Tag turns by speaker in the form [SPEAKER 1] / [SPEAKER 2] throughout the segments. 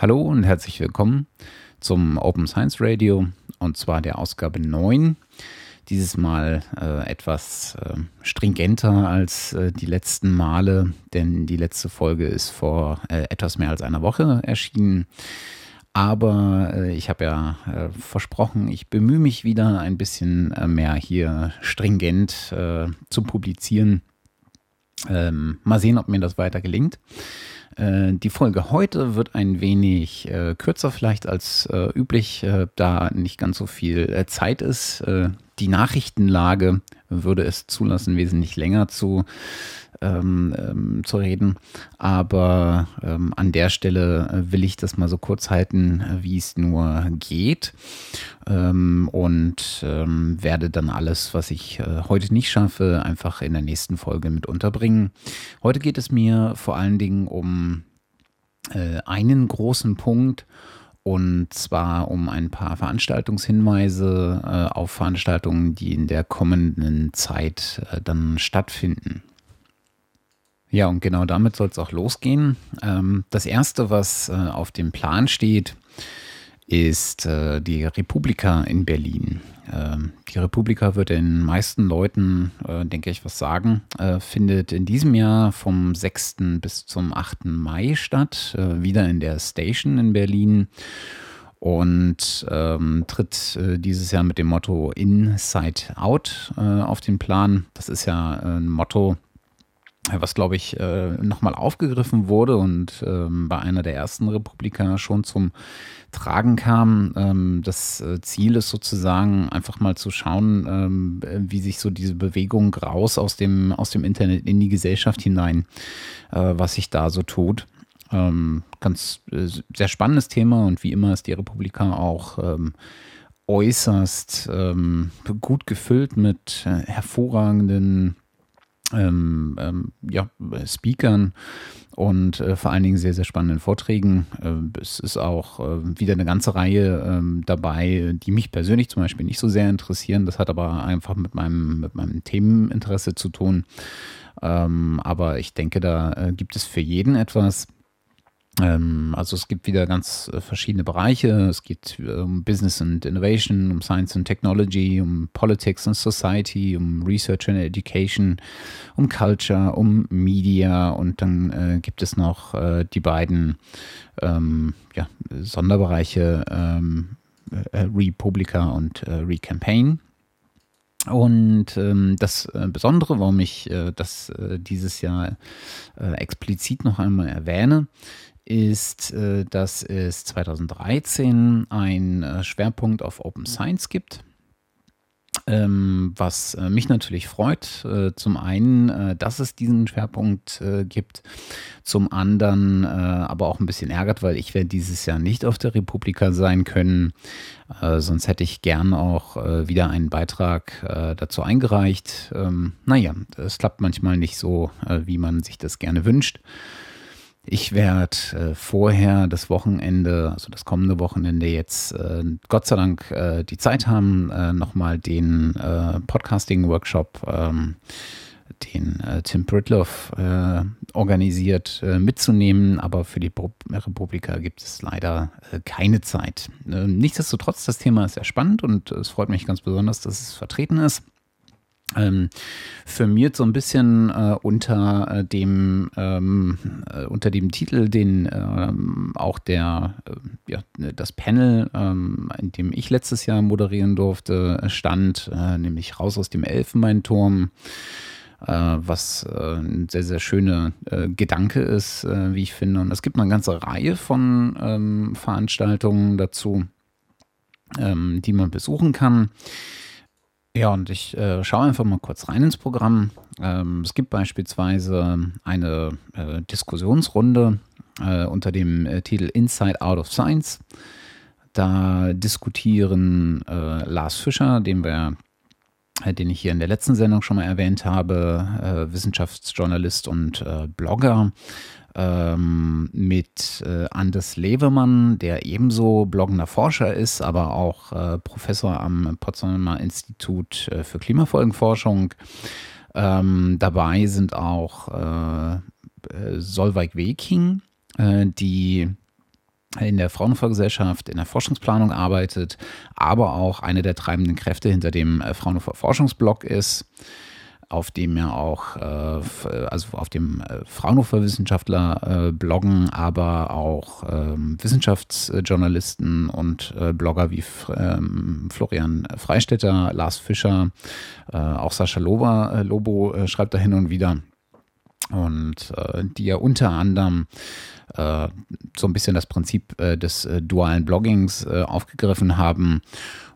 [SPEAKER 1] Hallo und herzlich willkommen zum Open Science Radio und zwar der Ausgabe 9. Dieses Mal äh, etwas äh, stringenter als äh, die letzten Male, denn die letzte Folge ist vor äh, etwas mehr als einer Woche erschienen. Aber äh, ich habe ja äh, versprochen, ich bemühe mich wieder ein bisschen mehr hier stringent zu publizieren. Ähm, mal sehen, ob mir das weiter gelingt. Äh, die Folge heute wird ein wenig äh, kürzer vielleicht als äh, üblich, äh, da nicht ganz so viel äh, Zeit ist. Äh, die Nachrichtenlage würde es zulassen, wesentlich länger zu, ähm, ähm, zu reden. Aber ähm, an der Stelle will ich das mal so kurz halten, wie es nur geht. Ähm, und ähm, werde dann alles, was ich äh, heute nicht schaffe, einfach in der nächsten Folge mit unterbringen. Heute geht es mir vor allen Dingen um äh, einen großen Punkt und zwar um ein paar Veranstaltungshinweise äh, auf Veranstaltungen, die in der kommenden Zeit äh, dann stattfinden. Ja, und genau damit soll es auch losgehen. Ähm, das erste, was äh, auf dem Plan steht, ist äh, die Republika in Berlin. Ähm, die Republika wird den meisten Leuten, äh, denke ich, was sagen. Äh, findet in diesem Jahr vom 6. bis zum 8. Mai statt, äh, wieder in der Station in Berlin und ähm, tritt äh, dieses Jahr mit dem Motto Inside Out äh, auf den Plan. Das ist ja ein Motto, was glaube ich äh, nochmal aufgegriffen wurde und ähm, bei einer der ersten Republikaner schon zum Tragen kam. Ähm, das äh, Ziel ist sozusagen einfach mal zu schauen, ähm, wie sich so diese Bewegung raus aus dem, aus dem Internet in die Gesellschaft hinein, äh, was sich da so tut. Ganz sehr spannendes Thema und wie immer ist die Republika auch äußerst gut gefüllt mit hervorragenden ähm, ähm, ja, Speakern und äh, vor allen Dingen sehr, sehr spannenden Vorträgen. Äh, es ist auch äh, wieder eine ganze Reihe ähm, dabei, die mich persönlich zum Beispiel nicht so sehr interessieren. Das hat aber einfach mit meinem, mit meinem Themeninteresse zu tun. Ähm, aber ich denke, da äh, gibt es für jeden etwas. Ähm, also es gibt wieder ganz äh, verschiedene Bereiche. Es geht äh, um Business and Innovation, um Science and Technology, um Politics and Society, um Research and Education, um Culture, um Media und dann äh, gibt es noch äh, die beiden ähm, ja, Sonderbereiche ähm, äh, Republica und äh, Recampaign. Und ähm, das Besondere, warum ich äh, das äh, dieses Jahr explizit noch einmal erwähne, ist, äh, dass es 2013 einen äh, Schwerpunkt auf Open Science gibt. Ähm, was äh, mich natürlich freut, äh, zum einen, äh, dass es diesen Schwerpunkt äh, gibt, zum anderen aber auch ein bisschen ärgert, weil ich werde dieses Jahr nicht auf der Republika sein können. sonst hätte ich gern auch wieder einen Beitrag dazu eingereicht. Ähm, naja, es klappt manchmal nicht so, wie man sich das gerne wünscht. Ich werde äh, vorher das Wochenende, also das kommende Wochenende jetzt äh, Gott sei Dank äh, die Zeit haben, äh, nochmal den äh, Podcasting-Workshop, ähm, den äh, Tim Britloff äh, organisiert, mitzunehmen. Aber für die Republika gibt es leider keine Zeit. nichtsdestotrotz, das Thema ist sehr spannend und es freut mich ganz besonders, dass es vertreten ist ähm, firmiert so ein bisschen äh, unter äh, dem ähm, äh, unter dem Titel, den ähm, auch der äh, ja, das Panel, ähm, in dem ich letztes Jahr moderieren durfte, stand, äh, nämlich raus aus dem Elfenbeinturm. Äh, was ein sehr, sehr schöner Gedanke ist, wie ich finde. Und es gibt eine ganze Reihe von ähm, Veranstaltungen dazu, ähm, die man besuchen kann. Ja, und ich äh, schaue einfach mal kurz rein ins Programm. Ähm, es gibt beispielsweise eine äh, Diskussionsrunde äh, unter dem äh, Titel Inside Out of Science. Da diskutieren äh, Lars Fischer, den wir äh, den ich hier in der letzten Sendung schon mal erwähnt habe, Wissenschaftsjournalist und Blogger, ähm, mit äh, Anders Levemann, der ebenso bloggender Forscher ist, aber auch äh, Professor am Potsdamer Institut äh, für Klimafolgenforschung. Ähm, dabei sind auch äh, Solveig Weking, äh, die in der Fraunhofer Gesellschaft in der Forschungsplanung arbeitet, aber auch eine der treibenden Kräfte hinter dem äh, Fraunhofer Forschungsblog ist auf dem ja auch, äh, also auf dem äh, Fraunhofer Wissenschaftler äh, bloggen, aber auch ähm, Wissenschaftsjournalisten und äh, Blogger wie ähm, Florian Freistetter, Lars Fischer, äh, auch Sascha Loba, äh, Lobo schreibt da hin und wieder. Und die ja unter anderem so ein bisschen das Prinzip des dualen Bloggings aufgegriffen haben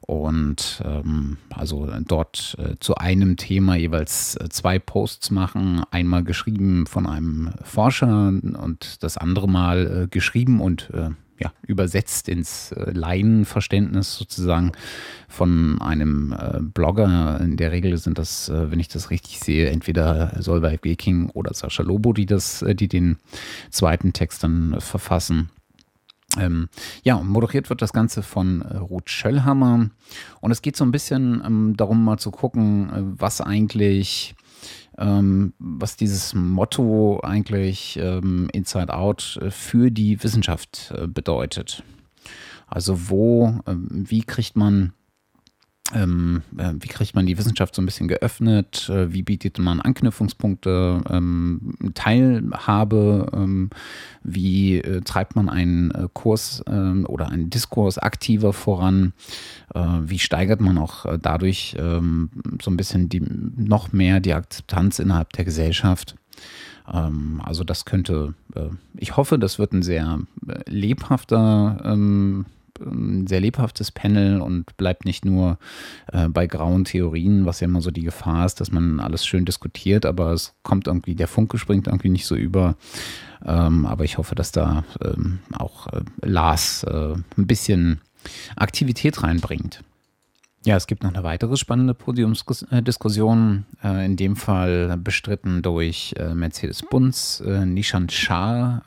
[SPEAKER 1] und ähm, also dort äh, zu einem Thema jeweils äh, zwei Posts machen, einmal geschrieben von einem Forscher und das andere Mal äh, geschrieben und äh, ja, übersetzt ins äh, Laienverständnis sozusagen von einem Blogger. In der Regel sind das, wenn ich das richtig sehe, entweder Solveig Weking oder Sascha Lobo, die das, die den zweiten Text dann verfassen. Ähm, ja, moderiert wird das Ganze von äh, Ruth Schöllhammer. Und es geht so ein bisschen ähm, darum, mal zu gucken, äh, was eigentlich, ähm, was dieses Motto eigentlich ähm, Inside Out äh, für die Wissenschaft äh, bedeutet. Also wo, ähm, wie kriegt man ähm, äh, wie kriegt man die Wissenschaft so ein bisschen geöffnet? Äh, wie bietet man Anknüpfungspunkte, ähm, Teilhabe? Ähm, wie äh, treibt man einen äh, Kurs ähm, oder einen Diskurs aktiver voran? Äh, wie steigert man auch äh, dadurch ähm, so ein bisschen die, noch mehr die Akzeptanz innerhalb der Gesellschaft? Ähm, also das könnte, ich hoffe, das wird ein sehr lebhafter ein sehr lebhaftes Panel und bleibt nicht nur äh, bei grauen Theorien, was ja immer so die Gefahr ist, dass man alles schön diskutiert, aber es kommt irgendwie, der Funke springt irgendwie nicht so über. Ähm, aber ich hoffe, dass da ähm, auch äh, Lars äh, ein bisschen Aktivität reinbringt. Ja, es gibt noch eine weitere spannende Podiumsdiskussion, äh, in dem Fall bestritten durch äh, Mercedes Bunz, äh, Nishan Shah,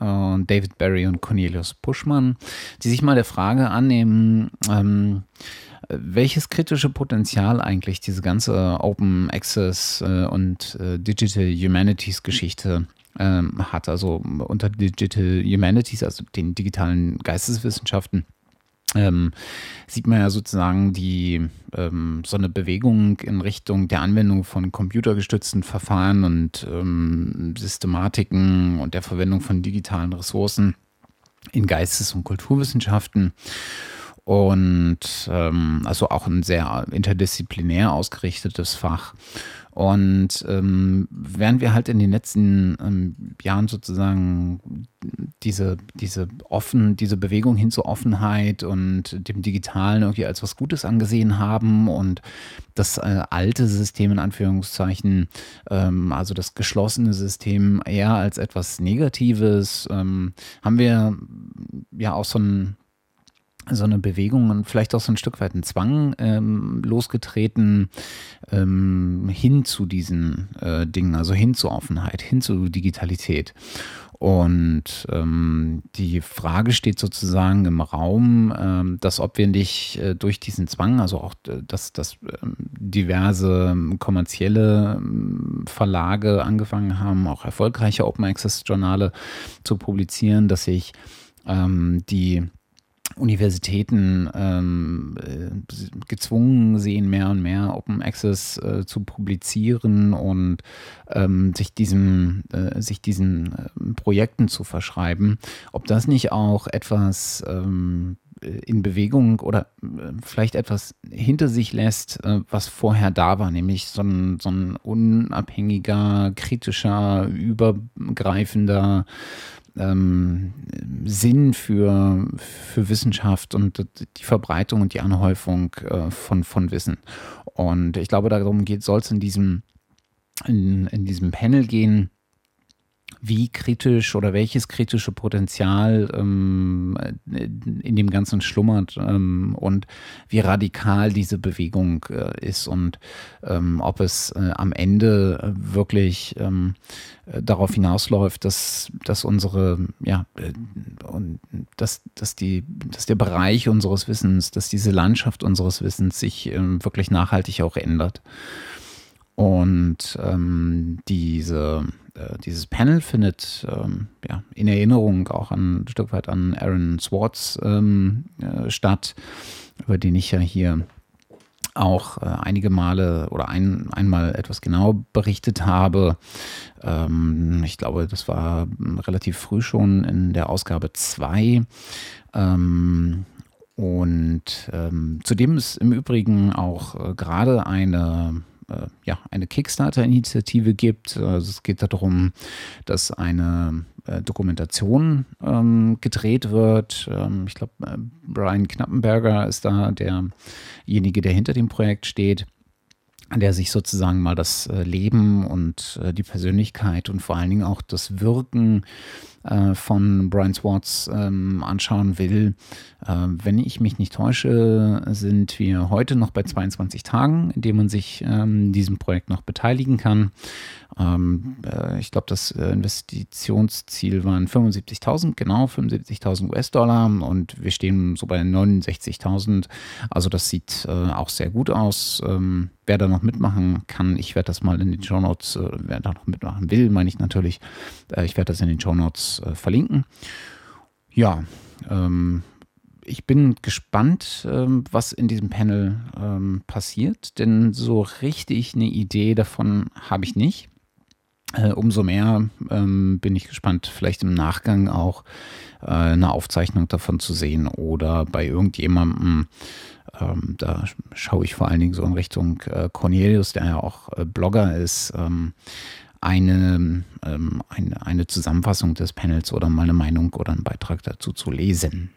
[SPEAKER 1] David Barry und Cornelius Puschmann, die sich mal der Frage annehmen, ähm, welches kritische Potenzial eigentlich diese ganze Open Access und Digital Humanities Geschichte ähm, hat. Also unter Digital Humanities, also den digitalen Geisteswissenschaften ähm, sieht man ja sozusagen die ähm, so eine Bewegung in Richtung der Anwendung von computergestützten Verfahren und ähm, Systematiken und der Verwendung von digitalen Ressourcen in Geistes- und Kulturwissenschaften. Und ähm, also auch ein sehr interdisziplinär ausgerichtetes Fach. Und ähm, während wir halt in den letzten ähm, Jahren sozusagen diese, diese offen, diese Bewegung hin zur Offenheit und dem Digitalen irgendwie als was Gutes angesehen haben und das äh, alte System in Anführungszeichen, ähm, also das geschlossene System eher als etwas Negatives, ähm, haben wir ja auch so ein so eine Bewegung und vielleicht auch so ein Stück weit einen Zwang ähm, losgetreten ähm, hin zu diesen äh, Dingen, also hin zur Offenheit, hin zu Digitalität. Und ähm, die Frage steht sozusagen im Raum, ähm, dass ob wir nicht äh, durch diesen Zwang, also auch äh, dass, dass ähm, diverse ähm, kommerzielle Verlage angefangen haben, auch erfolgreiche Open Access Journale zu publizieren, dass sich die Universitäten ähm, äh, gezwungen sehen, mehr und mehr Open Access äh, zu publizieren und ähm, sich, diesem, äh, sich diesen äh, Projekten zu verschreiben. Ob das nicht auch etwas ähm, in Bewegung oder äh, vielleicht etwas hinter sich lässt, äh, was vorher da war, nämlich so ein, so ein unabhängiger, kritischer, übergreifender ähm, Sinn für, für Wissenschaft und die Verbreitung und die Anhäufung äh, von, von Wissen. Und ich glaube, darum soll es in diesem, in, in diesem Panel gehen, wie kritisch oder welches kritische Potenzial ähm, in dem Ganzen schlummert ähm, und wie radikal diese Bewegung äh, ist und ähm, ob es äh, am Ende wirklich ähm, darauf hinausläuft, dass, dass unsere, ja, äh, und dass, dass, die, dass der Bereich unseres Wissens, dass diese Landschaft unseres Wissens sich ähm, wirklich nachhaltig auch ändert. Und ähm, diese, äh, dieses Panel findet ähm, ja, in Erinnerung auch an, ein Stück weit an Aaron Swartz ähm, äh, statt, über den ich ja hier auch äh, einige Male oder ein, einmal etwas genau berichtet habe. Ähm, ich glaube, das war relativ früh schon in der Ausgabe 2. Ähm, und ähm, zudem ist im Übrigen auch äh, gerade eine äh, ja, eine Kickstarter-Initiative gibt. Also es geht darum, dass eine äh, Dokumentation ähm, gedreht wird. Ähm, ich glaube, äh, Brian Knappenberger ist da derjenige, der hinter dem Projekt steht der sich sozusagen mal das äh, Leben und äh, die Persönlichkeit und vor allen Dingen auch das Wirken äh, von Brian Swartz ähm, anschauen will. Äh, wenn ich mich nicht täusche, sind wir heute noch bei 22 Tagen, in denen man sich ähm, diesem Projekt noch beteiligen kann. Ähm, äh, ich glaube, das äh, Investitionsziel waren 75.000, genau 75.000 US-Dollar und wir stehen so bei 69.000. Also das sieht äh, auch sehr gut aus. Ähm, wer da noch mitmachen kann, ich werde das mal in den Show Notes, äh, wer da noch mitmachen will, meine ich natürlich, ich werde das in den Show Notes äh, verlinken. Ja, ähm, ich bin gespannt, ähm, was in diesem Panel ähm, passiert, denn so richtig eine Idee davon habe ich nicht. Äh, umso mehr ähm, bin ich gespannt, vielleicht im Nachgang auch äh, eine Aufzeichnung davon zu sehen oder bei irgendjemandem, ähm, da schaue ich vor allen Dingen so in Richtung äh, Cornelius, der ja auch äh, Blogger ist, ähm, eine, ähm, eine, eine Zusammenfassung des Panels oder mal eine Meinung oder einen Beitrag dazu zu lesen.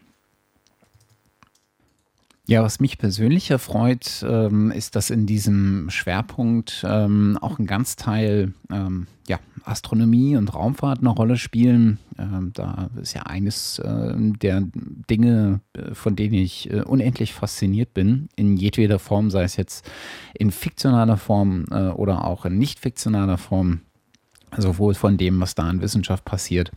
[SPEAKER 1] Ja, was mich persönlich erfreut, ähm, ist, dass in diesem Schwerpunkt ähm, auch ein ganz Teil ähm, ja, Astronomie und Raumfahrt eine Rolle spielen. Ähm, da ist ja eines äh, der Dinge, äh, von denen ich äh, unendlich fasziniert bin, in jedweder Form, sei es jetzt in fiktionaler Form äh, oder auch in nicht fiktionaler Form sowohl von dem, was da in Wissenschaft passiert,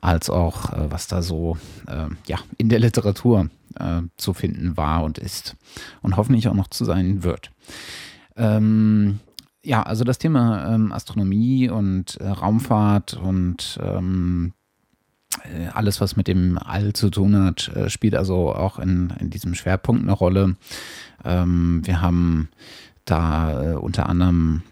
[SPEAKER 1] als auch äh, was da so äh, ja, in der Literatur äh, zu finden war und ist und hoffentlich auch noch zu sein wird. Ähm, ja, also das Thema ähm, Astronomie und äh, Raumfahrt und ähm, äh, alles, was mit dem All zu tun hat, äh, spielt also auch in, in diesem Schwerpunkt eine Rolle. Ähm, wir haben da unter anderem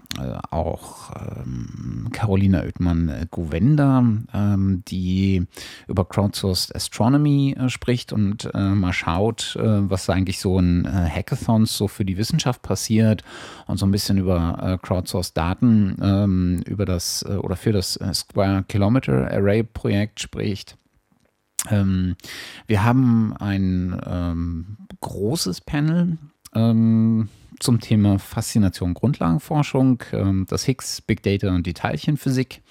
[SPEAKER 1] auch ähm, Carolina Oethmann-Govenda, ähm, die über Crowdsourced Astronomy äh, spricht und äh, mal schaut, äh, was eigentlich so in äh, Hackathons so für die Wissenschaft passiert und so ein bisschen über äh, Crowdsourced Daten ähm, über das oder für das Square Kilometer Array Projekt spricht. Ähm, wir haben ein ähm, großes Panel ähm, zum Thema Faszination Grundlagenforschung, ähm, das Higgs, Big Data und die Teilchenphysik.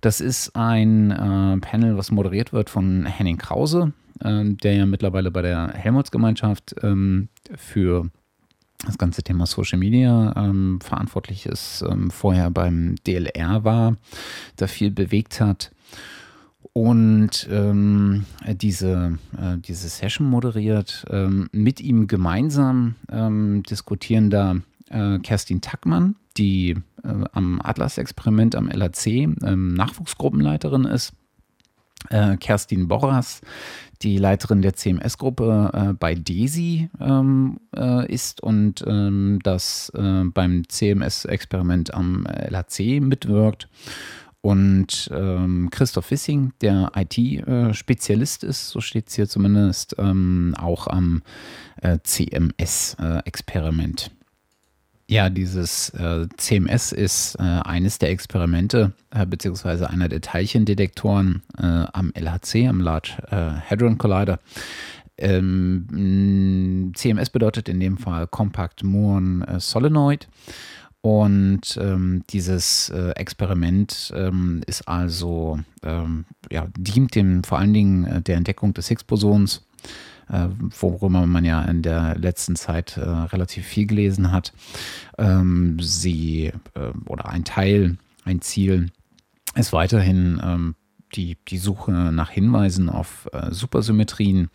[SPEAKER 1] Das ist ein äh, Panel, was moderiert wird von Henning Krause, ähm, der ja mittlerweile bei der Helmholtz-Gemeinschaft ähm, für das ganze Thema Social Media verantwortlich ist, vorher beim DLR war, da viel bewegt hat und ähm, diese, äh, diese Session moderiert. Ähm, mit ihm gemeinsam ähm, diskutieren da äh, Kerstin Tackmann, die äh, am Atlas-Experiment am LAC ähm, Nachwuchsgruppenleiterin ist. Äh, Kerstin Borras, die Leiterin der CMS-Gruppe äh, bei DESI ähm, äh, ist und ähm, das beim CMS-Experiment am LAC mitwirkt und ähm, Christoph Wissing, der IT-Spezialist ist, so steht es hier zumindest, ähm, auch am äh, CMS-Experiment. ja, dieses äh, CMS ist äh, eines der Experimente, äh, beziehungsweise einer der Teilchendetektoren äh, am LHC, am Large äh, Hadron Collider. Ähm, CMS bedeutet in dem Fall Compact Muon Solenoid. Und ähm, dieses äh, Experiment ähm, ist also, ähm, ja, dient dem vor allen Dingen äh, der Entdeckung des Higgs-Bosons, äh, worüber man ja in der letzten Zeit äh, relativ viel gelesen hat. Ähm, sie äh, oder ein Teil, ein Ziel ist weiterhin ähm, die, die Suche nach Hinweisen auf äh, Supersymmetrien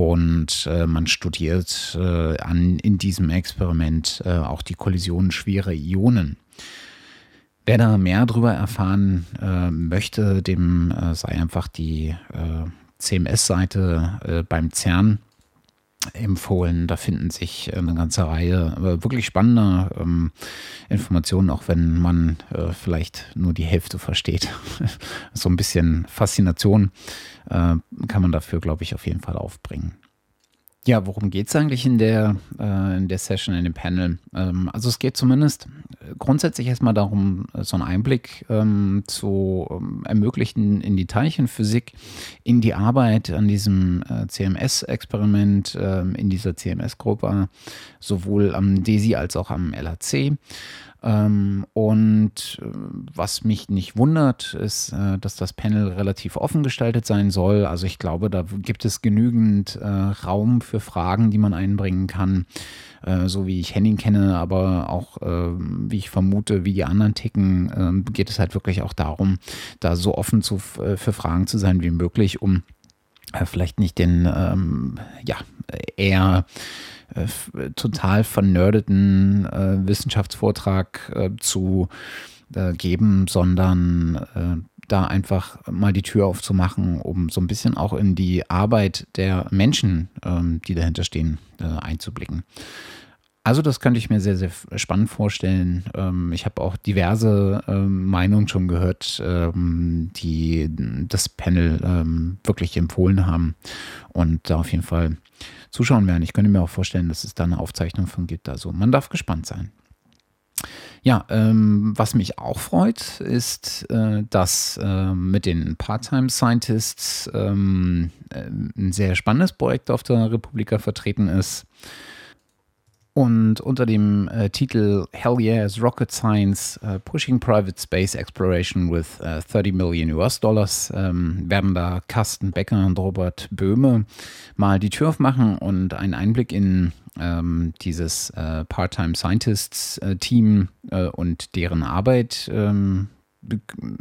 [SPEAKER 1] und äh, man studiert äh, an, in diesem Experiment äh, auch die Kollision schwerer Ionen. Wer da mehr darüber erfahren äh, möchte, dem äh, sei einfach die äh, CMS-Seite beim CERN empfohlen. Da finden sich eine ganze Reihe äh, wirklich spannender ähm, Informationen, auch wenn man äh, vielleicht nur die Hälfte versteht. so ein bisschen Faszination äh, kann man dafür, glaube ich, auf jeden Fall aufbringen. Ja, worum geht es eigentlich in der, äh, in der Session, in dem Panel? Ähm, also es geht zumindest äh, grundsätzlich erstmal darum, äh, so einen Einblick ähm, zu ähm, ermöglichen in die Teilchenphysik, in die Arbeit an diesem äh, CMS-Experiment, ähm, in dieser CMS-Gruppe, sowohl am DESI als auch am LHC. Ähm, und äh, was mich nicht wundert, ist, äh, dass das Panel relativ offen gestaltet sein soll. Also ich glaube, da gibt es genügend äh, Raum für Fragen, die man einbringen kann. So wie ich Henning kenne, aber auch wie ich vermute, wie die anderen ticken, ähm, geht es halt wirklich auch darum, da so offen zu, für Fragen zu sein wie möglich, um vielleicht nicht den, ähm, ja, eher äh, total vernördeten äh, Wissenschaftsvortrag äh, zu äh, geben, sondern äh, da einfach mal die Tür aufzumachen, um so ein bisschen auch in die Arbeit der Menschen, ähm, die dahinter stehen, äh, einzublicken. Also das könnte ich mir sehr, sehr spannend vorstellen. Ähm, ich habe auch diverse ähm, Meinungen schon gehört, ähm, die das Panel wirklich empfohlen haben und da auf jeden Fall zuschauen werden. Ich könnte mir auch vorstellen, dass es da eine Aufzeichnung von gibt. Also man darf gespannt sein. Ja, ähm, was mich auch freut, ist, äh, dass äh, mit den Part-Time Scientists ähm, äh, ein sehr spannendes Projekt auf der Republika vertreten ist. Und unter dem äh, Titel Hell Yes Rocket Science uh, Pushing Private Space Exploration with uh, 30 Million US Dollars ähm, werden da Carsten Becker und Robert Böhme mal die Tür aufmachen und einen Einblick in ähm, dieses äh, Part-Time Scientists äh, Team äh, und deren Arbeit ähm,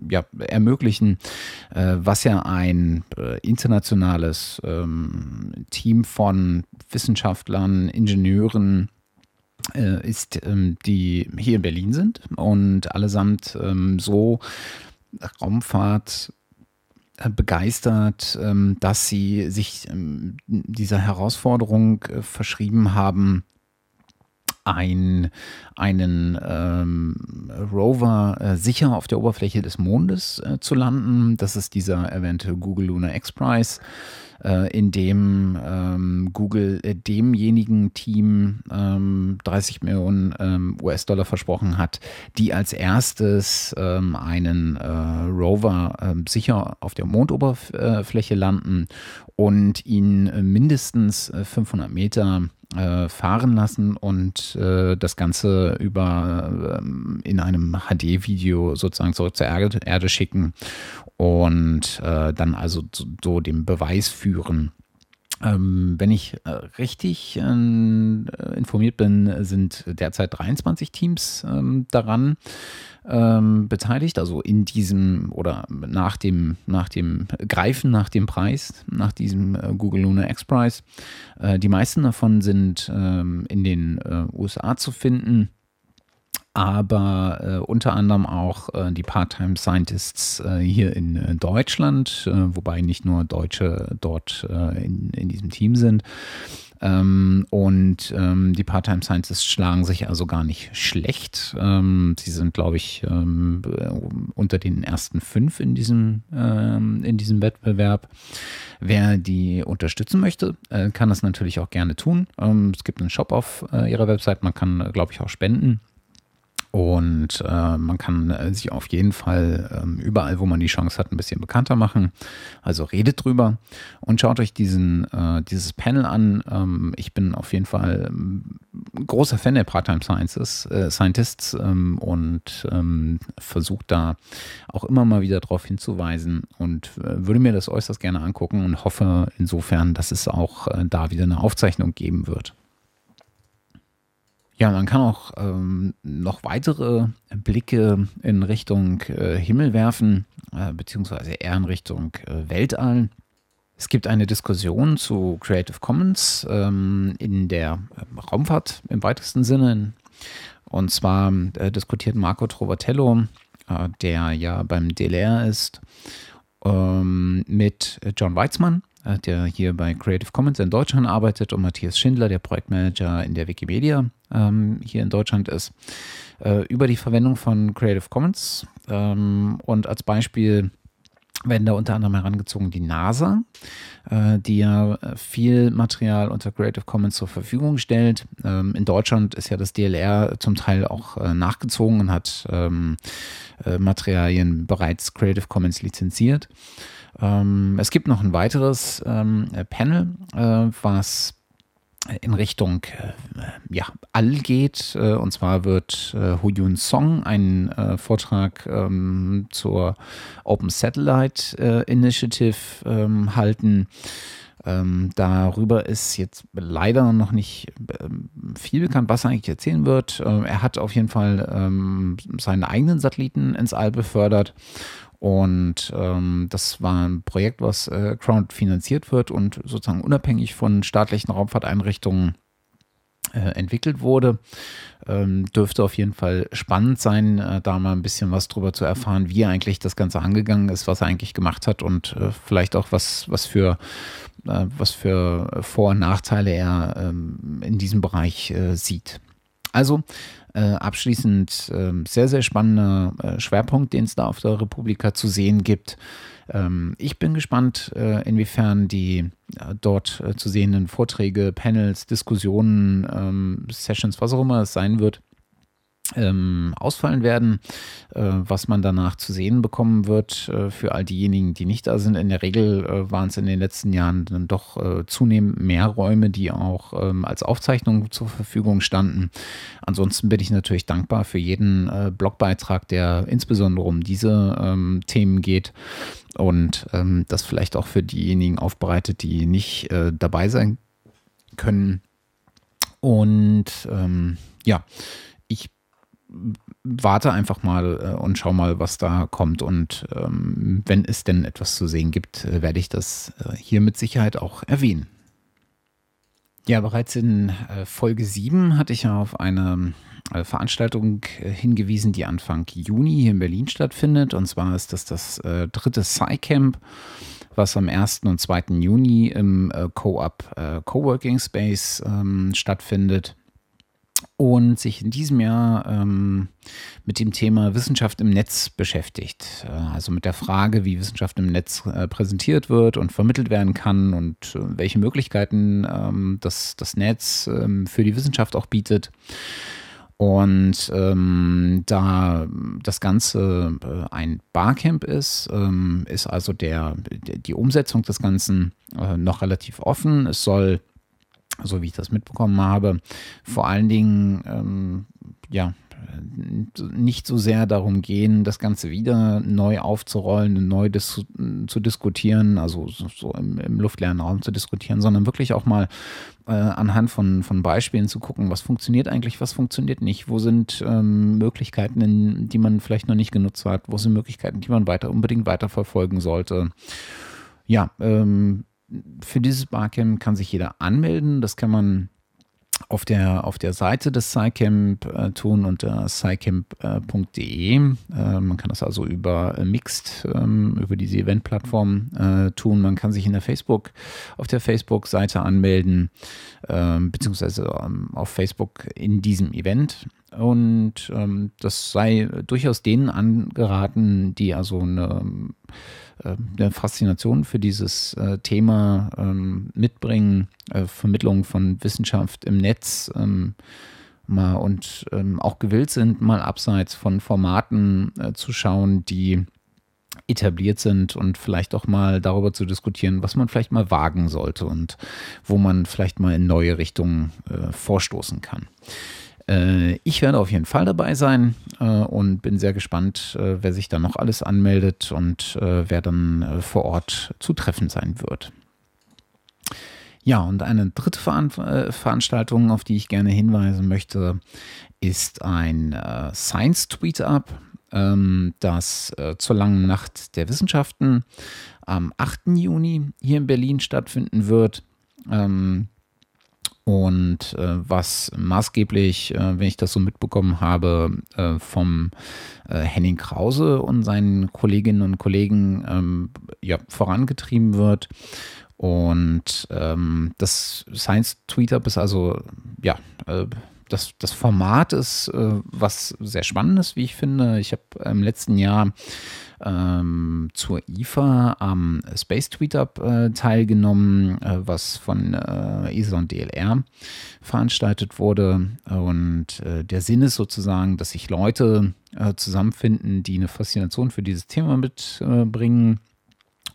[SPEAKER 1] ja, ermöglichen, äh, was ja ein äh, internationales ähm, Team von Wissenschaftlern, Ingenieuren, äh, ist, ähm, die hier in Berlin sind und allesamt ähm, so Raumfahrt äh, begeistert, ähm, dass sie sich dieser Herausforderung äh, verschrieben haben, ein, einen ähm, Rover äh, sicher auf der Oberfläche des Mondes äh, zu landen. Das ist dieser erwähnte Google Lunar X Prize äh, in dem ähm, Google äh, demjenigen Team ähm, 30 Millionen ähm, US-Dollar versprochen hat, die als erstes ähm, einen äh, Rover ähm, sicher auf der Mondoberfläche landen und ihn äh, mindestens 500 Meter äh, fahren lassen und äh, das Ganze über äh, in einem HD-Video sozusagen zurück zur Erde, Erde schicken und äh, dann also so, so den Beweis führen. Ähm, wenn ich äh, richtig äh, informiert bin, sind derzeit 23 Teams ähm, daran ähm, beteiligt, also in diesem oder nach dem, nach dem Greifen nach dem Preis, nach diesem äh, Google Lunar X Prize. Äh, die meisten davon sind ähm, in den äh, USA zu finden aber äh, unter anderem auch äh, die Part-Time Scientists äh, hier in Deutschland, wobei nicht nur Deutsche dort in, in diesem Team sind. Ähm, und ähm, die Part-Time Scientists schlagen sich also gar nicht schlecht. Ähm, sie sind, glaube ich, ähm, unter den ersten fünf in diesem, ähm, in diesem Wettbewerb. Wer die unterstützen möchte, äh, kann das natürlich auch gerne tun. Ähm, es gibt einen Shop auf äh, ihrer Website, man kann, glaube ich, auch spenden. Und äh, man kann äh, sich auf jeden Fall ähm, überall, wo man die Chance hat, ein bisschen bekannter machen. Also redet drüber und schaut euch diesen, äh, dieses Panel an. Ähm, ich bin auf jeden Fall ähm, großer Fan der Part-Time äh, Scientists ähm, und ähm, versuche da auch immer mal wieder darauf hinzuweisen und äh, würde mir das äußerst gerne angucken und hoffe insofern, dass es auch äh, da wieder eine Aufzeichnung geben wird. Ja, man kann auch ähm, noch weitere Blicke in Richtung äh, Himmel werfen, äh, beziehungsweise eher in Richtung äh, Weltall. Es gibt eine Diskussion zu Creative Commons ähm, in der ähm, Raumfahrt im weitesten Sinne. Und zwar äh, diskutiert Marco Trovatello, äh, der ja beim DLR ist, ähm, mit John Weizmann, der hier bei Creative Commons in Deutschland arbeitet, und Matthias Schindler, der Projektmanager in der Wikimedia ähm, hier in Deutschland ist, äh, über die Verwendung von Creative Commons. Ähm, und als Beispiel werden da unter anderem herangezogen die NASA, äh, die ja viel Material unter Creative Commons zur Verfügung stellt. Ähm, in Deutschland ist ja das DLR zum Teil auch äh, nachgezogen und hat ähm, äh, Materialien bereits Creative Commons lizenziert. Ähm, es gibt noch ein weiteres Panel, was in Richtung äh, ja, All geht. Äh, und zwar wird äh, Huyun Song einen äh, Vortrag ähm, zur Open Satellite äh, Initiative ähm, halten. Ähm, darüber ist jetzt leider noch nicht ähm, viel bekannt, was er eigentlich erzählen wird. Äh, er hat auf jeden Fall ähm, seine eigenen Satelliten ins All befördert und ähm, das war ein Projekt, was äh, Crowd finanziert wird und sozusagen unabhängig von staatlichen Raumfahrteinrichtungen äh, entwickelt wurde. Ähm, dürfte auf jeden Fall spannend sein, äh, da mal ein bisschen was drüber zu erfahren, wie eigentlich das Ganze angegangen ist, was er eigentlich gemacht hat und äh, vielleicht auch was, was für äh, was für Vor- und Nachteile er ähm, in diesem Bereich äh, sieht. Also äh, abschließend äh, sehr, sehr spannender äh, Schwerpunkt, den es da auf der Republika zu sehen gibt. Ähm, ich bin gespannt, äh, inwiefern die äh, dort äh, zu sehenden Vorträge, Panels, Diskussionen, ähm, Sessions, was auch immer es sein wird, ähm, ausfallen werden, äh, was man danach zu sehen bekommen wird äh, für all diejenigen, die nicht da sind. In der Regel äh, waren es in den letzten Jahren dann doch äh, zunehmend mehr Räume, die auch ähm, als Aufzeichnung zur Verfügung standen. Ansonsten bin ich natürlich dankbar für jeden äh, Blogbeitrag, der insbesondere um diese ähm, Themen geht und ähm, das vielleicht auch für diejenigen aufbereitet, die nicht äh, dabei sein können. Und ähm, ja, warte einfach mal äh, und schau mal, was da kommt. Und ähm, wenn es denn etwas zu sehen gibt, äh, werde ich das äh, hier mit Sicherheit auch erwähnen. Ja, bereits in Folge 7 hatte ich ja auf eine Veranstaltung hingewiesen, die Anfang Juni hier in Berlin stattfindet. Und zwar ist das das dritte SciCamp, was am 1. und 2. Juni im Co-op Coworking Space ähm, stattfindet und sich in diesem Jahr ähm, mit dem Thema Wissenschaft im Netz beschäftigt. Äh, also mit der Frage, wie Wissenschaft im Netz äh, präsentiert wird und vermittelt werden kann und äh, welche Möglichkeiten ähm, das, das Netz ähm, für die Wissenschaft auch bietet. Und ähm, da das Ganze äh, ein Barcamp ist, ähm, ist also der, die Umsetzung des Ganzen äh, noch relativ offen. Es soll so wie ich das mitbekommen habe, vor allen Dingen ähm, ja nicht so sehr darum gehen, das Ganze wieder neu aufzurollen, neu dis zu diskutieren, also so im, im, luftleeren Raum zu diskutieren, sondern wirklich auch mal äh, anhand von, von Beispielen zu gucken, was funktioniert eigentlich, was funktioniert nicht, wo sind ähm, Möglichkeiten, in, die man vielleicht noch nicht genutzt hat, wo sind Möglichkeiten, die man weiter unbedingt weiterverfolgen sollte. Ja, ähm, für dieses Barcamp kann sich jeder anmelden. Das kann man auf der, auf der Seite des SciCamp äh, tun unter scicamp.de. Äh, man kann das also über äh, Mixed, ähm, über diese Eventplattform äh, tun. Man kann sich in der Facebook, auf der Facebook-Seite anmelden, ähm, beziehungsweise ähm, auf Facebook in diesem Event. Und das sei durchaus denen angeraten, die also eine äh, eine Faszination für dieses äh, Thema ähm, mitbringen, äh, Vermittlung von Wissenschaft im Netz ähm, mal und ähm, auch gewillt sind, mal abseits von Formaten zu schauen, die etabliert sind und vielleicht auch mal darüber zu diskutieren, was man vielleicht mal wagen sollte und wo man vielleicht mal in neue Richtungen äh, vorstoßen kann. Äh, ich werde auf jeden Fall dabei sein äh, und bin sehr gespannt, äh, wer sich da noch alles anmeldet und wer dann vor Ort zu treffen sein wird. Ja, und eine dritte Veran Veranstaltung, auf die ich gerne hinweisen möchte, ist ein Science Tweet-Up, ähm, das zur langen Nacht der Wissenschaften am 8. Juni hier in Berlin stattfinden wird. Ähm, Und äh, was maßgeblich, äh, wenn ich das so mitbekommen habe, äh, vom äh, Henning Krause und seinen Kolleginnen und Kollegen ähm, ja, vorangetrieben wird. Und ähm, das Science Tweetup ist also, ja, äh, das, das Format ist äh, was sehr Spannendes, wie ich finde. Ich habe im letzten Jahr ähm, zur IFA am Space Tweetup äh, teilgenommen, äh, was von äh, ESA und DLR veranstaltet wurde. Und äh, der Sinn ist sozusagen, dass sich Leute äh, zusammenfinden, die eine Faszination für dieses Thema mitbringen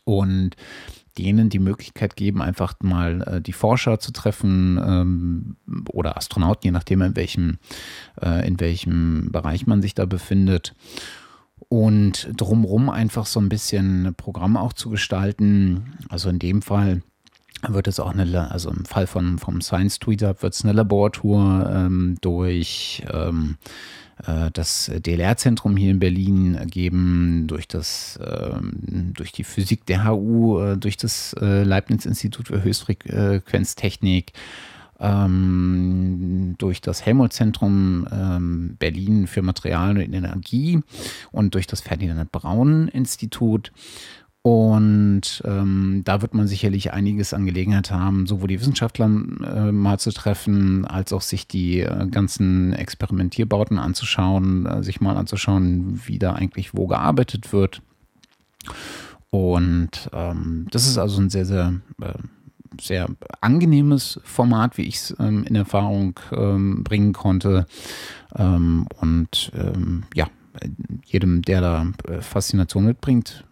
[SPEAKER 1] und denen die Möglichkeit geben, einfach mal äh, die Forscher zu treffen ähm, oder Astronauten, je nachdem, in welchem, äh, in welchem Bereich man sich da befindet. Und drumherum einfach so ein bisschen Programm auch zu gestalten. Also in dem Fall wird es auch eine, also im Fall von, vom Science Tweetup wird es eine Labortour ähm, durch ähm, äh, das DLR-Zentrum hier in Berlin geben, durch, das, ähm, durch die Physik der HU, äh, durch das äh, Leibniz-Institut für Höchstfrequenztechnik, ähm, durch das Helmholtz-Zentrum ähm, Berlin für Material und Energie und durch das Ferdinand Braun-Institut. Und ähm, da wird man sicherlich einiges an Gelegenheit haben, sowohl die Wissenschaftler äh, mal zu treffen, als auch sich die äh, ganzen Experimentierbauten anzuschauen, äh, sich mal anzuschauen, wie da eigentlich wo gearbeitet wird. Und ähm, das ist also ein sehr, sehr, äh, sehr angenehmes Format, wie ich es ähm, in Erfahrung ähm, bringen konnte. Ähm, und ähm, ja, jedem, der da äh, Faszination mitbringt,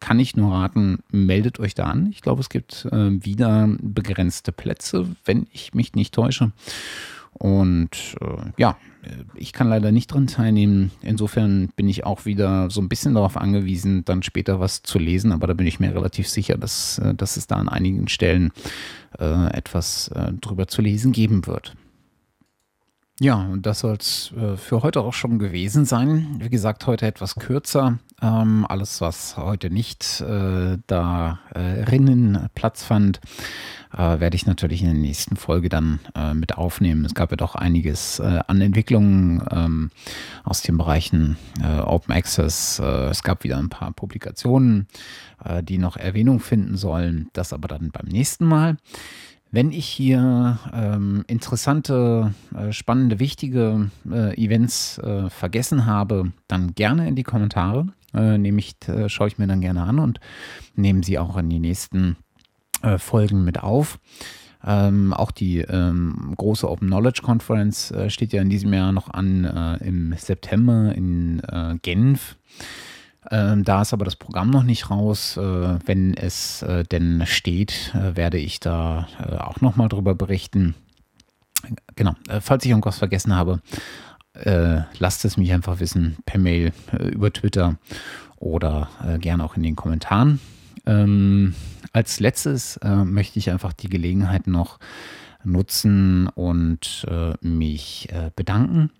[SPEAKER 1] kann ich nur raten, meldet euch da an. Ich glaube, es gibt äh, wieder begrenzte Plätze, wenn ich mich nicht täusche. Und äh, ja, ich kann leider nicht dran teilnehmen. Insofern bin ich auch wieder so ein bisschen darauf angewiesen, dann später was zu lesen. Aber da bin ich mir relativ sicher, dass, äh, dass es da an einigen Stellen äh, etwas äh, drüber zu lesen geben wird. Ja, und das soll es äh, für heute auch schon gewesen sein. Wie gesagt, heute etwas kürzer. Ähm, alles, was heute nicht äh, darin äh, Platz fand, äh, werde ich natürlich in der nächsten Folge dann äh, mit aufnehmen. Es gab ja doch einiges äh, an Entwicklungen ähm, aus den Bereichen Open Access. es gab wieder ein paar Publikationen, die noch Erwähnung finden sollen. Das aber dann beim nächsten Mal. Wenn ich hier ähm, interessante, äh, spannende, wichtige äh, Events äh, vergessen habe, dann gerne in die Kommentare. Äh, nehme ich, äh, schaue ich mir dann gerne an und nehme sie auch in die nächsten äh, Folgen mit auf. Ähm, auch die ähm, große Open Knowledge Conference steht ja in diesem Jahr noch an im September in Genf. Ähm, da ist aber das Programm noch nicht raus. Äh, wenn es äh, denn steht, äh, werde ich da äh, auch nochmal drüber berichten. Genau, äh, falls ich irgendwas vergessen habe, äh, lasst es mich einfach wissen per Mail, über Twitter oder gerne auch in den Kommentaren. Ähm, als letztes möchte ich einfach die Gelegenheit noch nutzen und mich bedanken äh,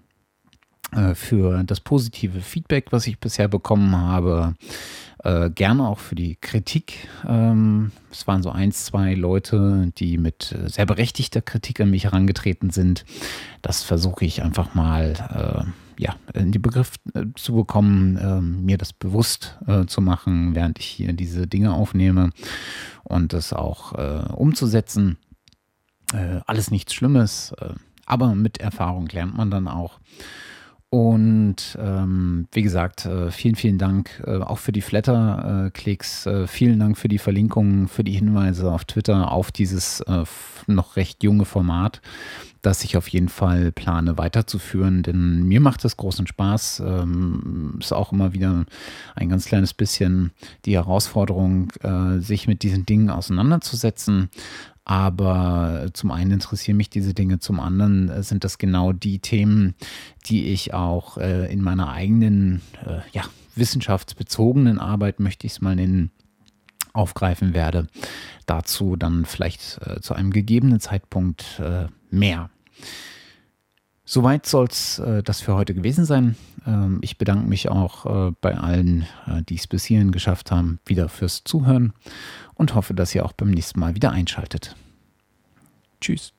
[SPEAKER 1] für das positive Feedback, was ich bisher bekommen habe. Äh, gerne auch für die Kritik. Ähm, es waren so ein, zwei Leute, die mit äh, sehr berechtigter Kritik an mich herangetreten sind. Das versuche ich einfach mal äh, ja, in die Begriff äh, zu bekommen, ähm, mir das bewusst äh, zu machen, während ich hier diese Dinge aufnehme und das auch umzusetzen. alles nichts Schlimmes, aber mit Erfahrung lernt man dann auch. Und ähm, wie gesagt, äh, vielen, vielen Dank äh, auch für die Flatter-Klicks. Äh, vielen Dank für die Verlinkungen, für die Hinweise auf Twitter auf dieses äh, noch recht junge Format, das ich auf jeden Fall plane weiterzuführen. Denn mir macht es großen Spaß. Ähm, ist auch immer wieder ein ganz kleines bisschen die Herausforderung, äh, sich mit diesen Dingen auseinanderzusetzen. Aber zum einen interessieren mich diese Dinge, zum anderen äh, sind das genau die Themen, die ich auch äh, in meiner eigenen, äh, ja, wissenschaftsbezogenen Arbeit, möchte ich es mal nennen, aufgreifen werde. Dazu dann vielleicht äh, zu einem gegebenen Zeitpunkt äh, mehr. Soweit soll es äh, das für heute gewesen sein. Ähm, ich bedanke mich auch bei allen, die es bis hierhin geschafft haben, wieder fürs Zuhören und hoffe, dass ihr auch beim nächsten Mal wieder einschaltet. Tschüss.